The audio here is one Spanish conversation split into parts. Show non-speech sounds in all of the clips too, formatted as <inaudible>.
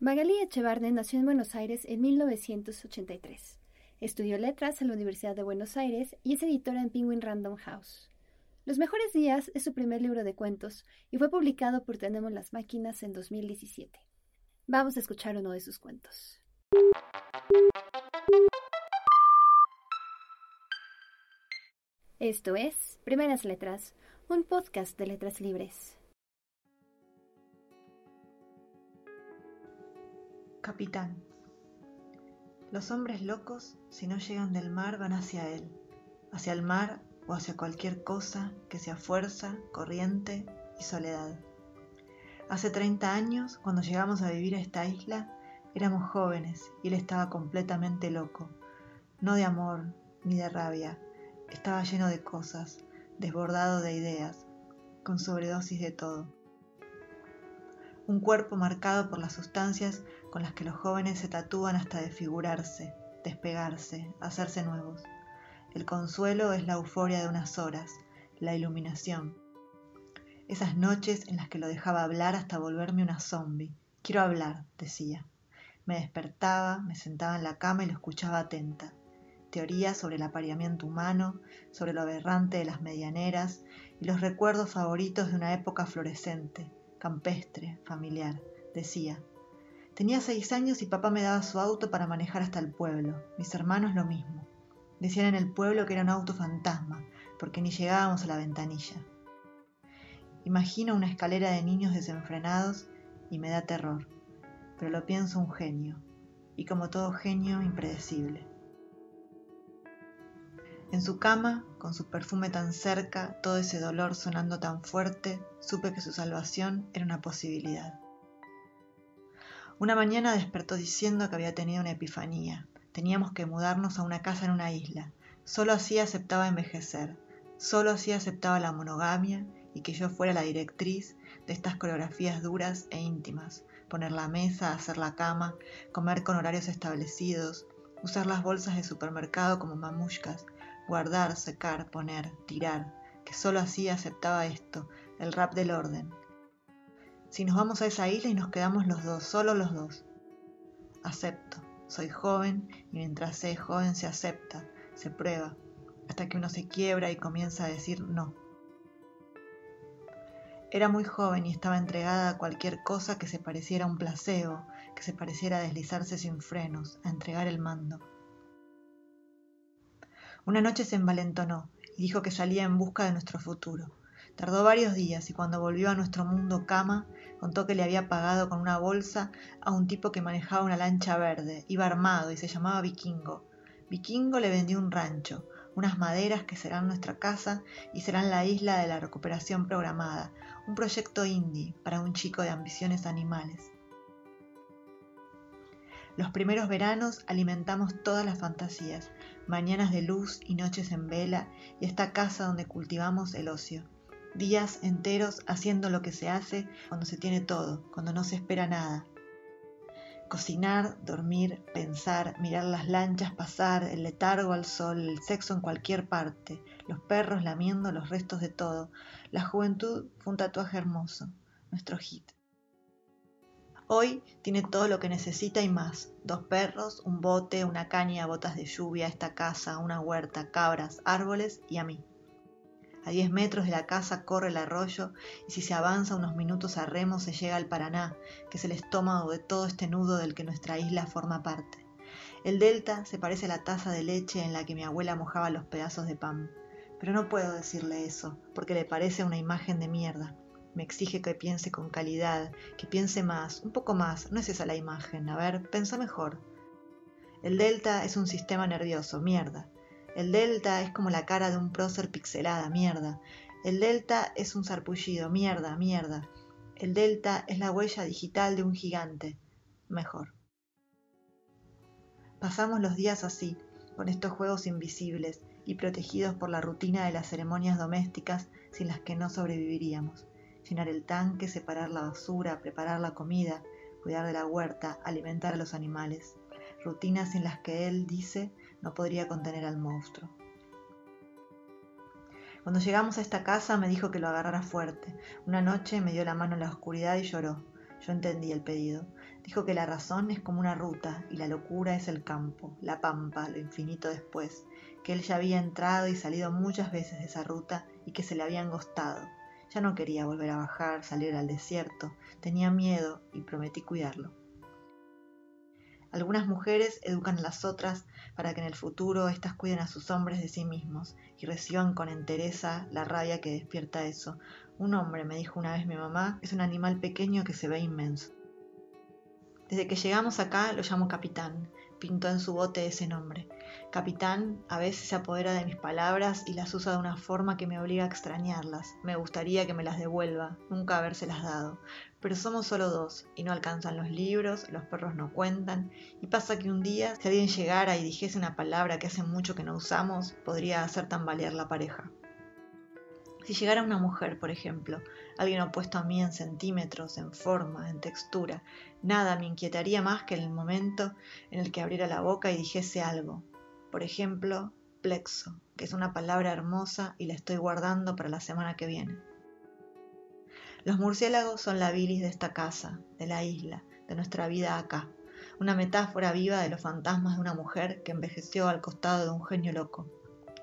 Magali Echevarne nació en Buenos Aires en 1983. Estudió letras en la Universidad de Buenos Aires y es editora en Penguin Random House. Los mejores días es su primer libro de cuentos y fue publicado por Tenemos las Máquinas en 2017. Vamos a escuchar uno de sus cuentos. Esto es Primeras Letras, un podcast de letras libres. Capitán. Los hombres locos, si no llegan del mar, van hacia él, hacia el mar o hacia cualquier cosa que sea fuerza, corriente y soledad. Hace 30 años, cuando llegamos a vivir a esta isla, éramos jóvenes y él estaba completamente loco, no de amor ni de rabia, estaba lleno de cosas, desbordado de ideas, con sobredosis de todo un cuerpo marcado por las sustancias con las que los jóvenes se tatúan hasta desfigurarse, despegarse, hacerse nuevos. El consuelo es la euforia de unas horas, la iluminación. Esas noches en las que lo dejaba hablar hasta volverme una zombie. Quiero hablar, decía. Me despertaba, me sentaba en la cama y lo escuchaba atenta. Teorías sobre el apareamiento humano, sobre lo aberrante de las medianeras y los recuerdos favoritos de una época florescente, campestre, familiar, decía. Tenía seis años y papá me daba su auto para manejar hasta el pueblo. Mis hermanos lo mismo. Decían en el pueblo que era un auto fantasma, porque ni llegábamos a la ventanilla. Imagino una escalera de niños desenfrenados y me da terror, pero lo pienso un genio, y como todo genio, impredecible. En su cama, con su perfume tan cerca, todo ese dolor sonando tan fuerte, supe que su salvación era una posibilidad. Una mañana despertó diciendo que había tenido una epifanía. Teníamos que mudarnos a una casa en una isla. Solo así aceptaba envejecer. Solo así aceptaba la monogamia y que yo fuera la directriz de estas coreografías duras e íntimas. Poner la mesa, hacer la cama, comer con horarios establecidos, usar las bolsas de supermercado como mamushkas, guardar, secar, poner, tirar, que solo así aceptaba esto, el rap del orden. Si nos vamos a esa isla y nos quedamos los dos, solo los dos. Acepto, soy joven y mientras sé joven se acepta, se prueba, hasta que uno se quiebra y comienza a decir no. Era muy joven y estaba entregada a cualquier cosa que se pareciera a un placebo, que se pareciera a deslizarse sin frenos, a entregar el mando. Una noche se envalentonó y dijo que salía en busca de nuestro futuro. Tardó varios días y cuando volvió a nuestro mundo cama, contó que le había pagado con una bolsa a un tipo que manejaba una lancha verde, iba armado y se llamaba Vikingo. Vikingo le vendió un rancho, unas maderas que serán nuestra casa y serán la isla de la recuperación programada, un proyecto indie para un chico de ambiciones animales. Los primeros veranos alimentamos todas las fantasías, mañanas de luz y noches en vela y esta casa donde cultivamos el ocio. Días enteros haciendo lo que se hace cuando se tiene todo, cuando no se espera nada. Cocinar, dormir, pensar, mirar las lanchas pasar, el letargo al sol, el sexo en cualquier parte, los perros lamiendo los restos de todo. La juventud fue un tatuaje hermoso, nuestro hit. Hoy tiene todo lo que necesita y más. Dos perros, un bote, una caña, botas de lluvia, esta casa, una huerta, cabras, árboles y a mí. A diez metros de la casa corre el arroyo y si se avanza unos minutos a remo se llega al Paraná, que es el estómago de todo este nudo del que nuestra isla forma parte. El delta se parece a la taza de leche en la que mi abuela mojaba los pedazos de pan. Pero no puedo decirle eso, porque le parece una imagen de mierda me exige que piense con calidad, que piense más, un poco más, no es esa la imagen, a ver, pensa mejor. El delta es un sistema nervioso, mierda. El delta es como la cara de un prócer pixelada, mierda. El delta es un sarpullido, mierda, mierda. El delta es la huella digital de un gigante, mejor. Pasamos los días así, con estos juegos invisibles y protegidos por la rutina de las ceremonias domésticas sin las que no sobreviviríamos llenar el tanque, separar la basura, preparar la comida, cuidar de la huerta, alimentar a los animales, rutinas en las que él dice no podría contener al monstruo. Cuando llegamos a esta casa me dijo que lo agarrara fuerte. Una noche me dio la mano en la oscuridad y lloró. Yo entendí el pedido. Dijo que la razón es como una ruta y la locura es el campo, la pampa, lo infinito después, que él ya había entrado y salido muchas veces de esa ruta y que se le había angostado. Ya no quería volver a bajar, salir al desierto, tenía miedo y prometí cuidarlo. Algunas mujeres educan a las otras para que en el futuro éstas cuiden a sus hombres de sí mismos y reciban con entereza la rabia que despierta eso. Un hombre, me dijo una vez mi mamá, es un animal pequeño que se ve inmenso. Desde que llegamos acá lo llamo capitán, pintó en su bote ese nombre. Capitán a veces se apodera de mis palabras y las usa de una forma que me obliga a extrañarlas. Me gustaría que me las devuelva, nunca habérselas dado. Pero somos solo dos y no alcanzan los libros, los perros no cuentan y pasa que un día si alguien llegara y dijese una palabra que hace mucho que no usamos, podría hacer tambalear la pareja. Si llegara una mujer, por ejemplo, alguien opuesto a mí en centímetros, en forma, en textura, nada me inquietaría más que el momento en el que abriera la boca y dijese algo. Por ejemplo, plexo, que es una palabra hermosa y la estoy guardando para la semana que viene. Los murciélagos son la bilis de esta casa, de la isla, de nuestra vida acá, una metáfora viva de los fantasmas de una mujer que envejeció al costado de un genio loco.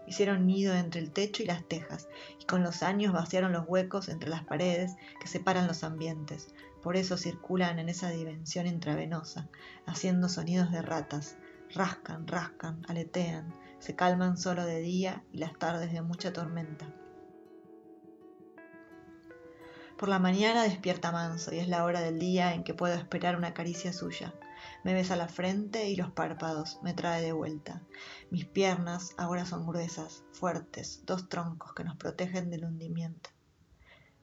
Hicieron nido entre el techo y las tejas, y con los años vaciaron los huecos entre las paredes que separan los ambientes. Por eso circulan en esa dimensión intravenosa, haciendo sonidos de ratas. Rascan, rascan, aletean, se calman solo de día y las tardes de mucha tormenta. Por la mañana despierta manso y es la hora del día en que puedo esperar una caricia suya. Me besa la frente y los párpados, me trae de vuelta. Mis piernas ahora son gruesas, fuertes, dos troncos que nos protegen del hundimiento.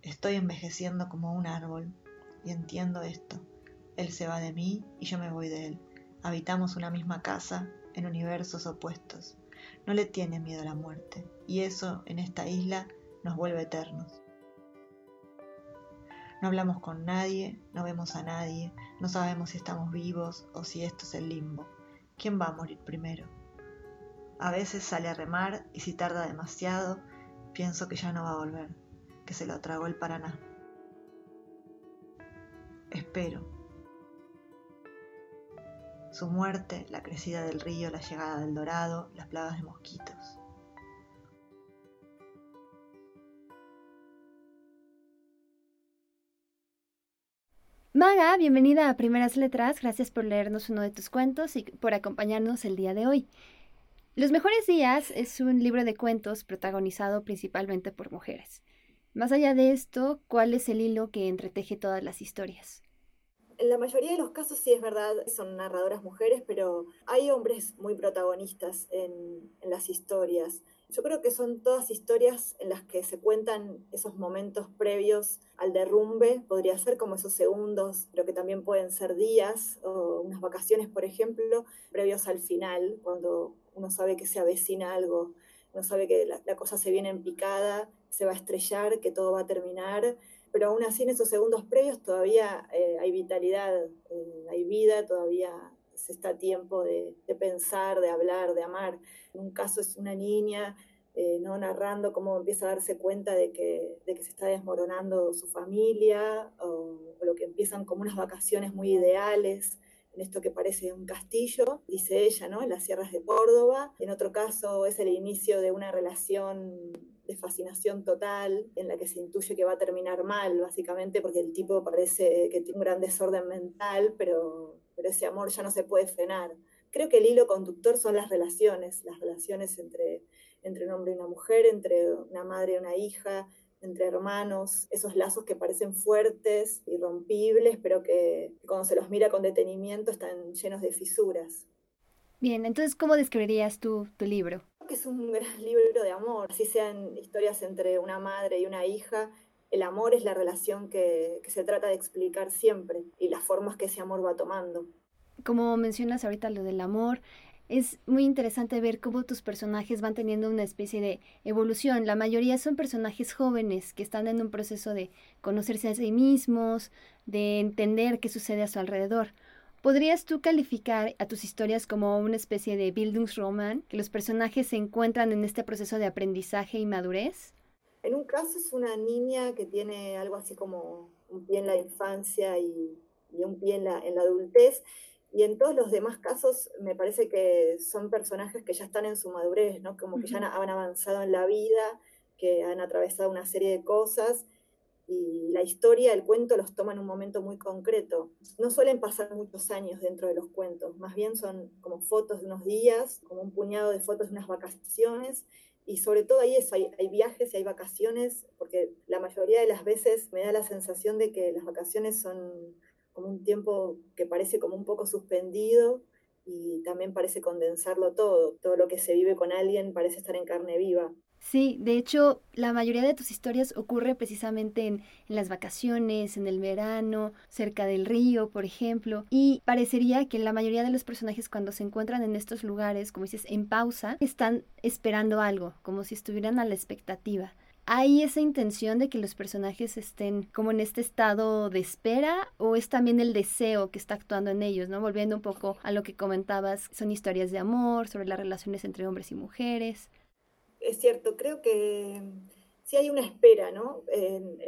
Estoy envejeciendo como un árbol y entiendo esto. Él se va de mí y yo me voy de él. Habitamos una misma casa en universos opuestos. No le tiene miedo a la muerte y eso en esta isla nos vuelve eternos. No hablamos con nadie, no vemos a nadie, no sabemos si estamos vivos o si esto es el limbo. ¿Quién va a morir primero? A veces sale a remar y si tarda demasiado, pienso que ya no va a volver, que se lo tragó el Paraná. Espero. Su muerte, la crecida del río, la llegada del dorado, las plagas de mosquitos. Maga, bienvenida a Primeras Letras. Gracias por leernos uno de tus cuentos y por acompañarnos el día de hoy. Los Mejores Días es un libro de cuentos protagonizado principalmente por mujeres. Más allá de esto, ¿cuál es el hilo que entreteje todas las historias? En la mayoría de los casos sí es verdad, son narradoras mujeres, pero hay hombres muy protagonistas en, en las historias. Yo creo que son todas historias en las que se cuentan esos momentos previos al derrumbe, podría ser como esos segundos, pero que también pueden ser días o unas vacaciones, por ejemplo, previos al final, cuando uno sabe que se avecina algo, uno sabe que la, cosa se viene en picada, se va a estrellar, que todo va a terminar, pero aún así en esos segundos previos todavía eh, hay vitalidad, eh, hay vida, todavía se está a tiempo de, pensar, de hablar, de amar. En un caso es una niña eh, ¿no? narrando cómo empieza a darse cuenta de que, de que se está desmoronando su familia, o, lo que empiezan como unas vacaciones muy ideales, en esto que parece un castillo, dice ella, ¿no? en las sierras de Córdoba. En otro caso es el inicio de una relación de fascinación total, en la que se intuye que va a terminar mal, básicamente, porque el tipo parece que tiene un gran desorden mental, pero pero ese amor ya no se puede frenar. Creo que el hilo conductor son las relaciones, las relaciones entre, entre un hombre y una mujer, entre una madre y una hija, entre hermanos, esos lazos que parecen fuertes, irrompibles, pero que, cuando se los mira con detenimiento están llenos de fisuras. Bien, entonces, ¿cómo describirías tú tu libro? que es un gran <laughs> libro de amor, así sean historias entre una madre y una hija, el amor es la relación que, se trata de explicar siempre y las formas que ese amor va tomando. Como mencionas ahorita lo del amor, es muy interesante ver cómo tus personajes van teniendo una especie de evolución. La mayoría son personajes jóvenes que están en un proceso de conocerse a sí mismos, de entender qué sucede a su alrededor. ¿Podrías tú calificar a tus historias como una especie de Bildungsroman, que los personajes se encuentran en este proceso de aprendizaje y madurez? En un caso es una niña que tiene algo así como un pie en la infancia y, ni un pie en la, en la adultez. Y en todos los demás casos me parece que son personajes que ya están en su madurez, ¿no? Como que ya han avanzado en la vida, que han atravesado una serie de cosas y la historia, el cuento los toma en un momento muy concreto. No suelen pasar muchos años dentro de los cuentos, más bien son como fotos de unos días, como un puñado de fotos de unas vacaciones y sobre todo ahí hay, hay, viajes y hay vacaciones, porque la mayoría de las veces me da la sensación de que las vacaciones son como un tiempo que parece como un poco suspendido y también parece condensarlo todo. Todo lo que se vive con alguien parece estar en carne viva. Sí, de hecho, la mayoría de tus historias ocurre precisamente en, las vacaciones, en el verano, cerca del río, por ejemplo, y parecería que la mayoría de los personajes cuando se encuentran en estos lugares, como dices, en pausa, están esperando algo, como si estuvieran a la expectativa. ¿Hay esa intención de que los personajes estén como en este estado de espera o es también el deseo que está actuando en ellos, ¿no? Volviendo un poco a lo que comentabas, son historias de amor, sobre las relaciones entre hombres y mujeres. Es cierto, creo que sí hay una espera, ¿no? En,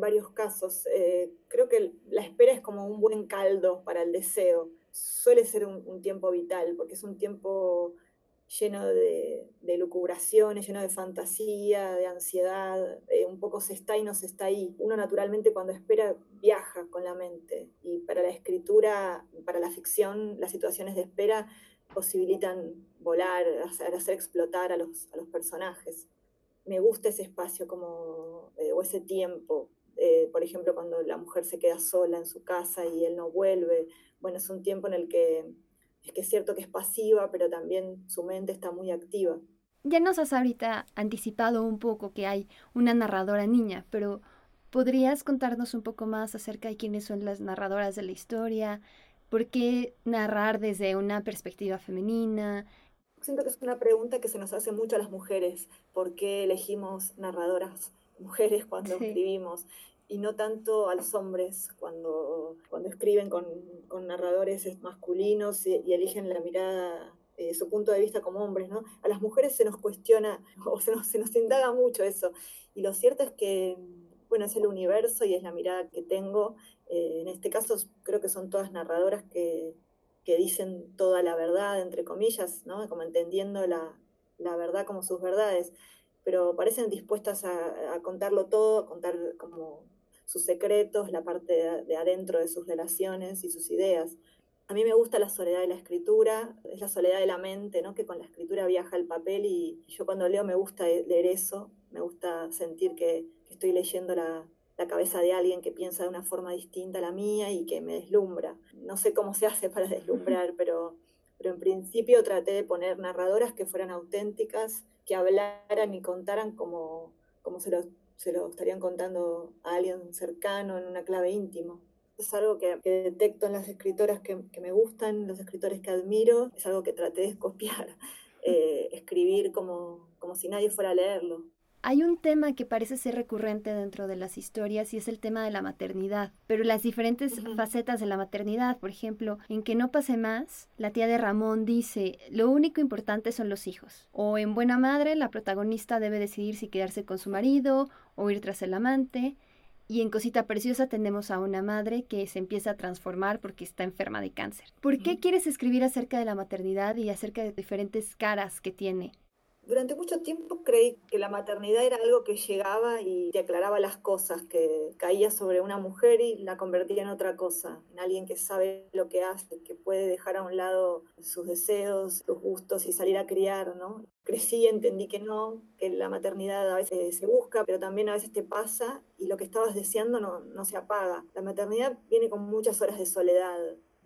varios casos. Eh, creo que la espera es como un buen caldo para el deseo. Suele ser un, tiempo vital porque es un tiempo lleno de, de, lucubraciones, lleno de fantasía, de ansiedad, eh, un poco se está y no se está ahí. Uno naturalmente cuando espera viaja con la mente y para la escritura, para la ficción, las situaciones de espera posibilitan volar, hacer, explotar a los, a los, personajes. Me gusta ese espacio como, eh, o ese tiempo. Eh, por ejemplo, cuando la mujer se queda sola en su casa y él no vuelve. Bueno, es un tiempo en el que es que es cierto que es pasiva, pero también su mente está muy activa. Ya nos has ahorita anticipado un poco que hay una narradora niña, pero ¿podrías contarnos un poco más acerca de quiénes son las narradoras de la historia? ¿Por qué narrar desde una perspectiva femenina? Siento que es una pregunta que se nos hace mucho a las mujeres. ¿Por qué elegimos narradoras <laughs> mujeres cuando escribimos? y no tanto a los hombres cuando, cuando escriben con, con narradores masculinos y, eligen la mirada, eh, su punto de vista como hombres, ¿no? A las mujeres se nos cuestiona <laughs> o se nos, se nos indaga mucho eso. Y lo cierto es que, bueno, es el universo y es la mirada que tengo. Eh, en este caso creo que son todas narradoras que, que dicen toda la verdad, entre comillas, ¿no? Como entendiendo la, la verdad como sus verdades pero parecen dispuestas a, a, contarlo todo, a contar como sus secretos, la parte de, adentro de sus relaciones y sus ideas. A mí me gusta la soledad de la escritura, es la soledad de la mente, ¿no? que con la escritura viaja el papel y yo cuando leo me gusta leer eso, me gusta sentir que, estoy leyendo la, la, cabeza de alguien que piensa de una forma distinta a la mía y que me deslumbra. No sé cómo se hace para deslumbrar, <laughs> pero, pero en principio traté de poner narradoras que fueran auténticas, que hablaran y contaran como, como se lo se lo estarían contando a alguien cercano en una clave íntima. Es algo que, detecto en las escritoras que, me gustan, los escritores que admiro, es algo que traté de copiar, <laughs> eh, escribir como, como si nadie fuera a leerlo. Hay un tema que parece ser recurrente dentro de las historias y es el tema de la maternidad, pero las diferentes facetas de la maternidad, por ejemplo, en que no pase más, la tía de Ramón dice, lo único importante son los hijos. O en Buena Madre, la protagonista debe decidir si quedarse con su marido o ir tras el amante. Y en Cosita Preciosa tenemos a una madre que se empieza a transformar porque está enferma de cáncer. ¿Por qué quieres escribir acerca de la maternidad y acerca de diferentes caras que tiene? Durante mucho tiempo creí que la maternidad era algo que llegaba y te aclaraba las cosas, que caía sobre una mujer y la convertía en otra cosa, en alguien que sabe lo que hace, que puede dejar a un lado sus deseos, sus gustos y salir a criar, ¿no? Crecí y entendí que no, que la maternidad a veces se busca, pero también a veces te pasa y lo que estabas deseando no, no se apaga. La maternidad viene con muchas horas de soledad,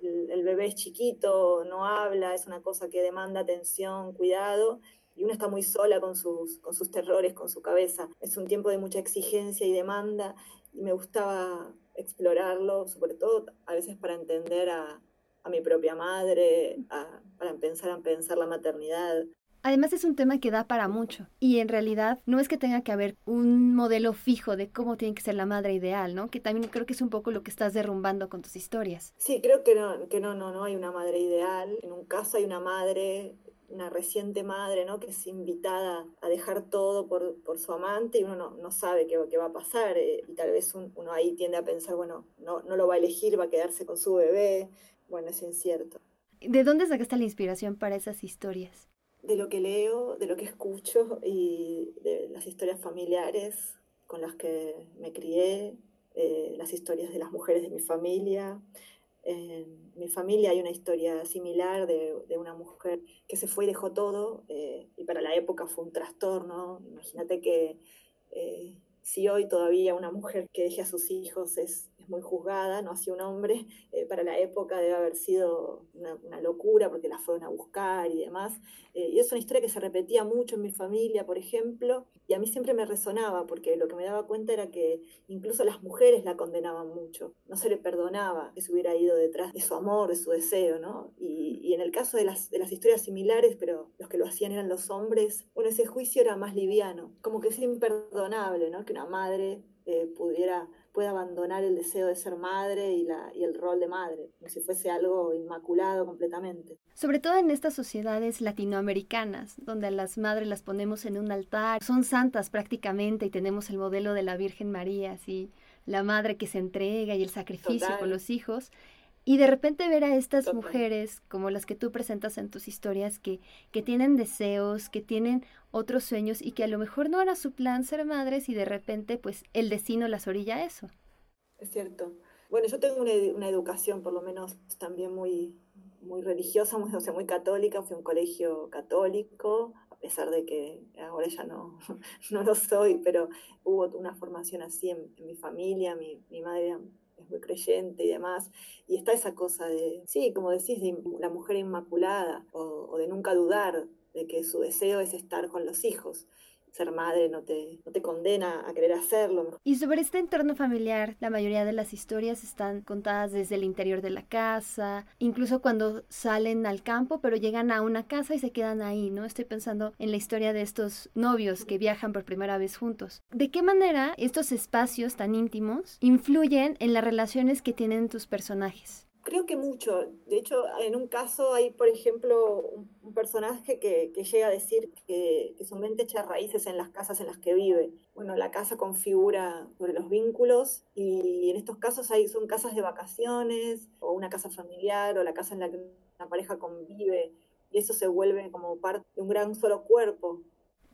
el, bebé es chiquito, no habla, es una cosa que demanda atención, cuidado, y uno está muy sola con sus, con sus terrores, con su cabeza. Es un tiempo de mucha exigencia y demanda y me gustaba explorarlo, sobre todo a veces para entender a, a mi propia madre, para empezar a pensar la maternidad. Además es un tema que da para mucho y en realidad no es que tenga que haber un modelo fijo de cómo tiene que ser la madre ideal, ¿no? Que también creo que es un poco lo que estás derrumbando con tus historias. Sí, creo que no, que no, no, no hay una madre ideal. En un caso hay una madre una reciente madre, ¿no? Que es invitada a dejar todo por, por su amante y uno no, no sabe qué, qué, va a pasar eh, y tal vez uno ahí tiende a pensar, bueno, no, no lo va a elegir, va a quedarse con su bebé, bueno, es incierto. ¿De dónde sacaste la inspiración para esas historias? De lo que leo, de lo que escucho y de las historias familiares con las que me crié, eh, las historias de las mujeres de mi familia, en mi familia hay una historia similar de, una mujer que se fue y dejó todo, eh, y para la época fue un trastorno. Imagínate que eh, si hoy todavía una mujer que deje a sus hijos es, muy juzgada, no así un hombre, <laughs> eh, para la época debe haber sido una, locura porque la fueron a buscar y demás. Eh, y es una historia que se repetía mucho en mi familia, por ejemplo, y a mí siempre me resonaba porque lo que me daba cuenta era que incluso las mujeres la condenaban mucho, no se le perdonaba que se hubiera ido detrás de su amor, de su deseo, ¿no? Y, y en el caso de las, de las historias similares, pero los que lo hacían eran los hombres, bueno, ese juicio era más liviano, como que es imperdonable, ¿no? Que una madre eh, pudiera puede abandonar el deseo de ser madre y, la, y el rol de madre, como si fuese algo inmaculado completamente. Sobre todo en estas sociedades latinoamericanas, donde a las madres las ponemos en un altar, son santas prácticamente y tenemos el modelo de la Virgen María, así, la madre que se entrega y el sacrificio con los hijos. Y de repente ver a estas mujeres, como las que tú presentas en tus historias, que, que tienen deseos, que tienen otros sueños y que a lo mejor no era su plan ser madres y de repente pues el destino las orilla a eso. Es cierto. Bueno, yo tengo una, una educación por lo menos también muy, muy religiosa, muy, o sea, muy católica, fui a un colegio católico, a pesar de que ahora ya no, <laughs> no lo soy, pero hubo una formación así en, mi familia, mi, mi madre es muy creyente y demás, y está esa cosa de, sí, como decís, de la mujer inmaculada, o, o de nunca dudar de que su deseo es estar con los hijos ser madre no te, no te condena a querer hacerlo. Y sobre este entorno familiar, la mayoría de las historias están contadas desde el interior de la casa, incluso cuando salen al campo, pero llegan a una casa y se quedan ahí, ¿no? Estoy pensando en la historia de estos novios que viajan por primera vez juntos. ¿De qué manera estos espacios tan íntimos influyen en las relaciones que tienen tus personajes? Creo que mucho. De hecho, en un caso hay, por ejemplo, un, personaje que, llega a decir que, su mente echa raíces en las casas en las que vive. Bueno, la casa configura sobre los vínculos y en estos casos hay, son casas de vacaciones o una casa familiar o la casa en la que una pareja convive y eso se vuelve como parte de un gran solo cuerpo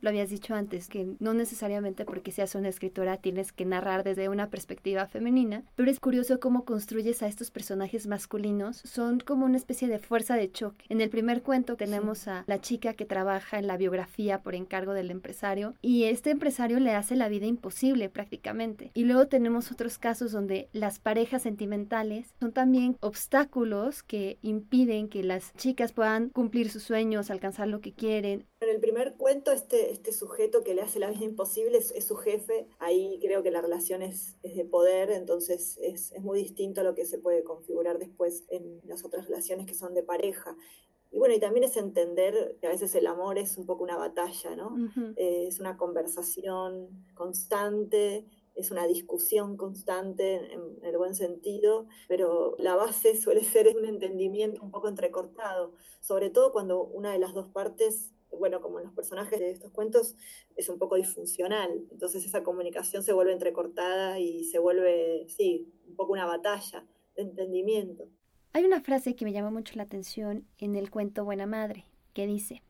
lo habías dicho antes, que no necesariamente porque seas una escritora tienes que narrar desde una perspectiva femenina, pero es curioso cómo construyes a estos personajes masculinos, son como una especie de fuerza de choque. En el primer cuento tenemos a la chica que trabaja en la biografía por encargo del empresario y este empresario le hace la vida imposible prácticamente. Y luego tenemos otros casos donde las parejas sentimentales son también obstáculos que impiden que las chicas puedan cumplir sus sueños, alcanzar lo que quieren. En el primer cuento este este sujeto que le hace la vida imposible es, su jefe, ahí creo que la relación es, de poder, entonces es, muy distinto a lo que se puede configurar después en las otras relaciones que son de pareja. Y bueno, y también es entender que a veces el amor es un poco una batalla, ¿no? Eh, es una conversación constante, es una discusión constante en, en, el buen sentido, pero la base suele ser un entendimiento un poco entrecortado, sobre todo cuando una de las dos partes bueno, como en los personajes de estos cuentos, es un poco disfuncional. Entonces esa comunicación se vuelve entrecortada y se vuelve, sí, un poco una batalla de entendimiento. Hay una frase que me llama mucho la atención en el cuento Buena Madre, que dice,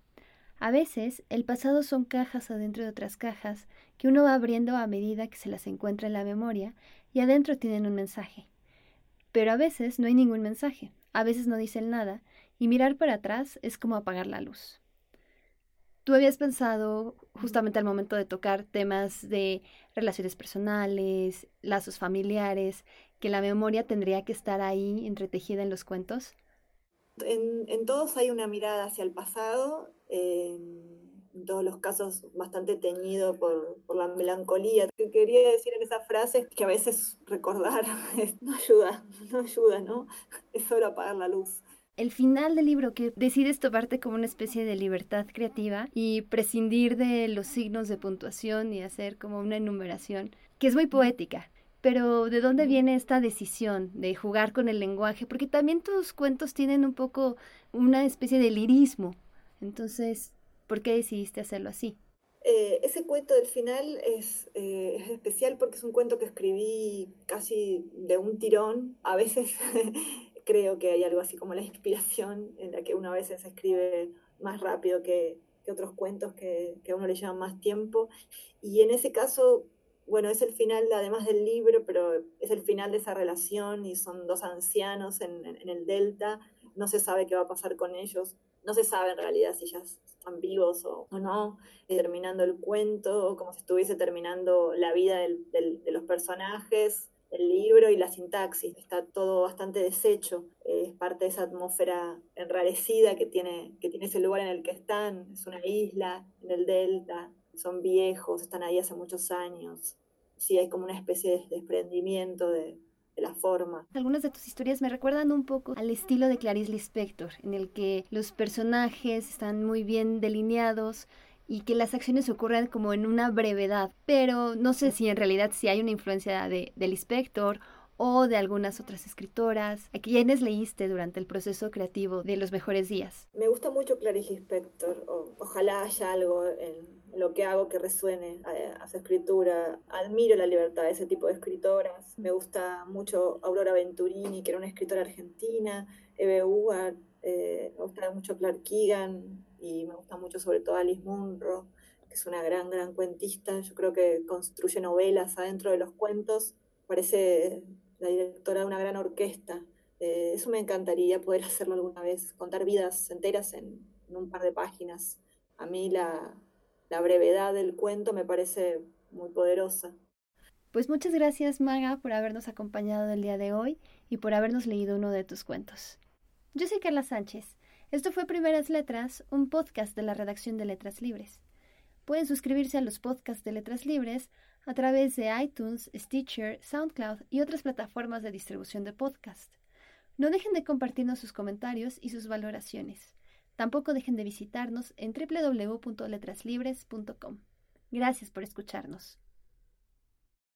a veces el pasado son cajas adentro de otras cajas que uno va abriendo a medida que se las encuentra en la memoria y adentro tienen un mensaje. Pero a veces no hay ningún mensaje, a veces no dicen nada y mirar para atrás es como apagar la luz. ¿Tú habías pensado justamente al momento de tocar temas de relaciones personales, lazos familiares, que la memoria tendría que estar ahí entretejida en los cuentos? En, todos hay una mirada hacia el pasado, en todos los casos bastante teñido por, por la melancolía. Lo que quería decir en esa frase es que a veces recordar <laughs> no ayuda, no ayuda, ¿no? <laughs> Es solo apagar la luz el final del libro que decides tomarte como una especie de libertad creativa y prescindir de los signos de puntuación y hacer como una enumeración, que es muy poética. Pero ¿de dónde viene esta decisión de jugar con el lenguaje? Porque también tus cuentos tienen un poco una especie de lirismo. Entonces, ¿por qué decidiste hacerlo así? Eh, ese cuento del final es, eh, es, especial porque es un cuento que escribí casi de un tirón. A veces <laughs> creo que hay algo así como la <laughs> inspiración en la que uno a veces escribe más rápido que, otros cuentos que, que, a uno le llevan más tiempo. Y en ese caso, bueno, es el final además del libro, pero es el final de esa relación y son dos ancianos en, el Delta. No se sabe qué va a pasar con ellos. No se sabe en realidad si ya están vivos o, no, terminando el cuento, como si estuviese terminando la vida de los personajes el libro y la sintaxis. Está todo bastante deshecho. Es parte de esa atmósfera enrarecida que tiene, que tiene ese lugar en el que están. Es una isla en el delta. Son viejos, están ahí hace muchos años. Sí, hay como una especie de desprendimiento de, de la forma. Algunas de tus historias me recuerdan un poco al estilo de Clarice Lispector, en el que los personajes están muy bien delineados y que las acciones ocurran como en una brevedad, pero no sé si en realidad si hay una influencia de, del inspector o de algunas otras escritoras. ¿A quiénes leíste durante el proceso creativo de Los Mejores Días? Me gusta mucho Clarice Lispector. Ojalá haya algo en lo que hago que resuene a, a, su escritura. Admiro la libertad de ese tipo de escritoras. Me gusta mucho Aurora Venturini, que era una escritora argentina. Eve Ugart. Eh, me gusta mucho Clark Keegan y me gusta mucho sobre todo Alice Munro, que es una gran, gran cuentista. Yo creo que construye novelas adentro de los cuentos. Parece la directora de una gran orquesta. Eh, eso me encantaría poder hacerlo alguna vez, contar vidas enteras en, un par de páginas. A mí la, la brevedad del cuento me parece muy poderosa. Pues muchas gracias Maga por habernos acompañado el día de hoy y por habernos leído uno de tus cuentos. Yo soy Carla Sánchez. Esto fue Primeras Letras, un podcast de la redacción de Letras Libres. Pueden suscribirse a los podcasts de Letras Libres a través de iTunes, Stitcher, SoundCloud y otras plataformas de distribución de podcast. No dejen de compartirnos sus comentarios y sus valoraciones. Tampoco dejen de visitarnos en www.letraslibres.com. Gracias por escucharnos.